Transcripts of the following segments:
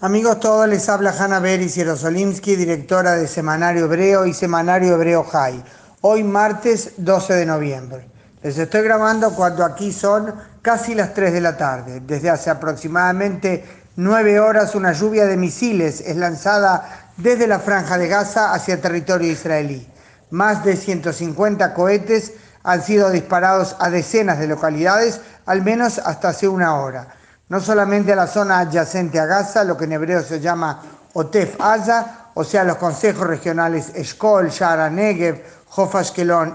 Amigos todos, les habla Hanna Beris Yerosolimsky, directora de Semanario Hebreo y Semanario Hebreo High. Hoy martes 12 de noviembre. Les estoy grabando cuando aquí son casi las 3 de la tarde. Desde hace aproximadamente 9 horas una lluvia de misiles es lanzada desde la franja de Gaza hacia territorio israelí. Más de 150 cohetes han sido disparados a decenas de localidades, al menos hasta hace una hora no solamente a la zona adyacente a Gaza, lo que en hebreo se llama Otef Aza, o sea, los consejos regionales Eshkol, Shara, Negev, Hof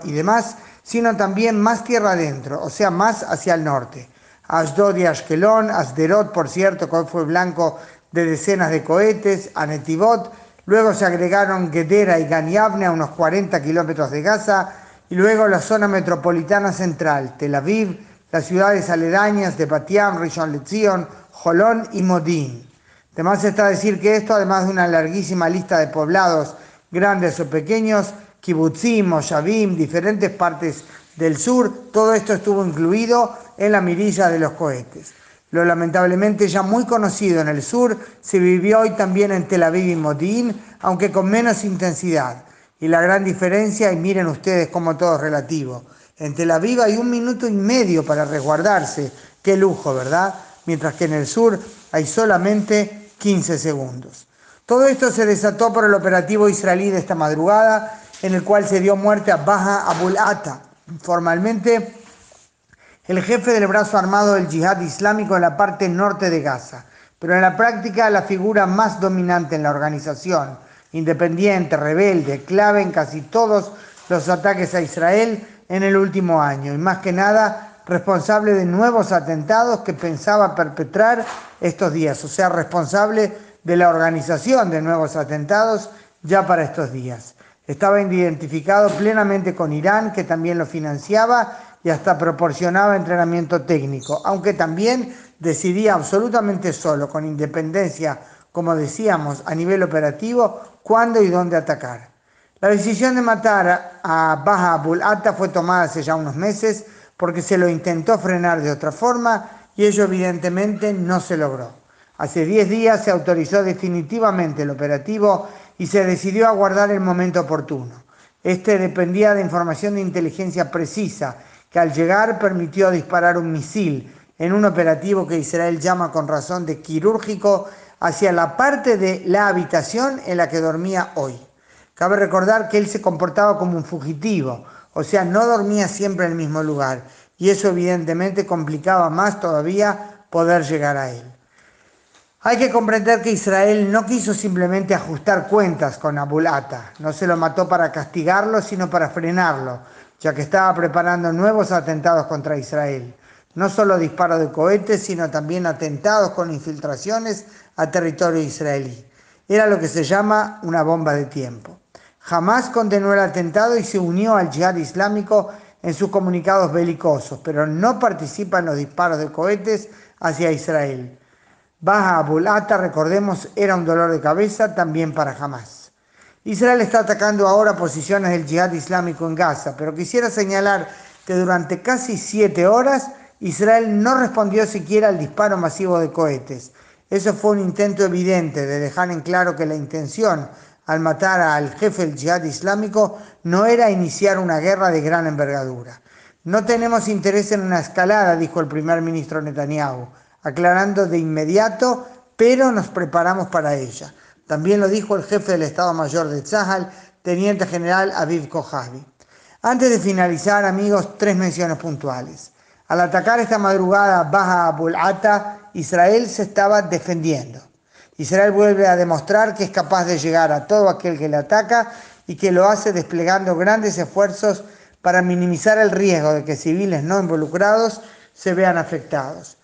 y demás, sino también más tierra adentro, o sea, más hacia el norte. Ashdod y Ashkelon, Asderot, por cierto, que fue blanco de decenas de cohetes, a Netivot, luego se agregaron Gedera y Ganiavne a unos 40 kilómetros de Gaza, y luego la zona metropolitana central, Tel Aviv, las ciudades aledañas de Batiam, Rishon LeZion, Jolón y Modín. Además está decir que esto, además de una larguísima lista de poblados grandes o pequeños, kibutzim, moshavim, diferentes partes del sur, todo esto estuvo incluido en la mirilla de los cohetes. Lo lamentablemente ya muy conocido en el sur se vivió hoy también en Tel Aviv y Modín, aunque con menos intensidad. Y la gran diferencia, y miren ustedes cómo todo es relativo, en Tel Aviv hay un minuto y medio para resguardarse. Qué lujo, ¿verdad? Mientras que en el sur hay solamente 15 segundos. Todo esto se desató por el operativo israelí de esta madrugada, en el cual se dio muerte a Baja Abul Ata, formalmente el jefe del brazo armado del yihad islámico en la parte norte de Gaza, pero en la práctica la figura más dominante en la organización, independiente, rebelde, clave en casi todos los ataques a Israel en el último año y más que nada responsable de nuevos atentados que pensaba perpetrar estos días, o sea, responsable de la organización de nuevos atentados ya para estos días. Estaba identificado plenamente con Irán, que también lo financiaba y hasta proporcionaba entrenamiento técnico, aunque también decidía absolutamente solo, con independencia, como decíamos, a nivel operativo, cuándo y dónde atacar. La decisión de matar a Baja Abul Atta fue tomada hace ya unos meses porque se lo intentó frenar de otra forma y ello evidentemente no se logró. Hace 10 días se autorizó definitivamente el operativo y se decidió aguardar el momento oportuno. Este dependía de información de inteligencia precisa que al llegar permitió disparar un misil en un operativo que Israel llama con razón de quirúrgico hacia la parte de la habitación en la que dormía hoy. Cabe recordar que él se comportaba como un fugitivo, o sea, no dormía siempre en el mismo lugar, y eso evidentemente complicaba más todavía poder llegar a él. Hay que comprender que Israel no quiso simplemente ajustar cuentas con Abulata, no se lo mató para castigarlo, sino para frenarlo, ya que estaba preparando nuevos atentados contra Israel. No solo disparos de cohetes, sino también atentados con infiltraciones a territorio israelí. Era lo que se llama una bomba de tiempo. Jamás condenó el atentado y se unió al yihad islámico en sus comunicados belicosos, pero no participa en los disparos de cohetes hacia Israel. Baja Abulata, recordemos, era un dolor de cabeza también para Hamas. Israel está atacando ahora posiciones del yihad islámico en Gaza, pero quisiera señalar que durante casi siete horas Israel no respondió siquiera al disparo masivo de cohetes. Eso fue un intento evidente de dejar en claro que la intención al matar al jefe del yihad islámico no era iniciar una guerra de gran envergadura. No tenemos interés en una escalada, dijo el primer ministro Netanyahu, aclarando de inmediato, pero nos preparamos para ella. También lo dijo el jefe del Estado Mayor de Tzahal, teniente general Aviv Kojavi. Antes de finalizar, amigos, tres menciones puntuales. Al atacar esta madrugada Baja Abul Ata, Israel se estaba defendiendo. Israel vuelve a demostrar que es capaz de llegar a todo aquel que le ataca y que lo hace desplegando grandes esfuerzos para minimizar el riesgo de que civiles no involucrados se vean afectados.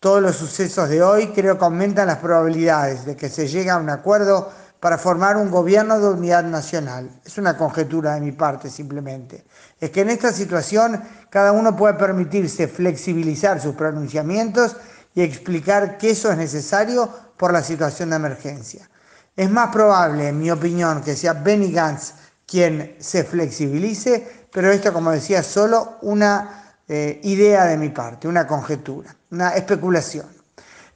Todos los sucesos de hoy creo que aumentan las probabilidades de que se llegue a un acuerdo para formar un gobierno de unidad nacional. Es una conjetura de mi parte simplemente. Es que en esta situación cada uno puede permitirse flexibilizar sus pronunciamientos y explicar que eso es necesario por la situación de emergencia. Es más probable, en mi opinión, que sea Benny Gantz quien se flexibilice, pero esto, como decía, es solo una eh, idea de mi parte, una conjetura, una especulación.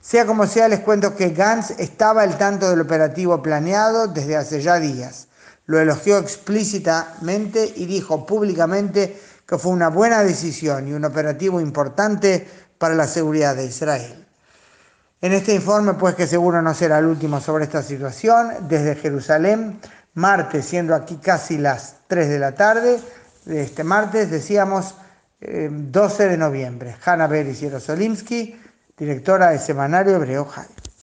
Sea como sea, les cuento que Gantz estaba al tanto del operativo planeado desde hace ya días. Lo elogió explícitamente y dijo públicamente que fue una buena decisión y un operativo importante para la seguridad de Israel. En este informe, pues que seguro no será el último sobre esta situación, desde Jerusalén, martes, siendo aquí casi las 3 de la tarde, de este martes, decíamos 12 eh, de noviembre. Hanna Beris Yerosolimsky, directora del semanario Hebreo High.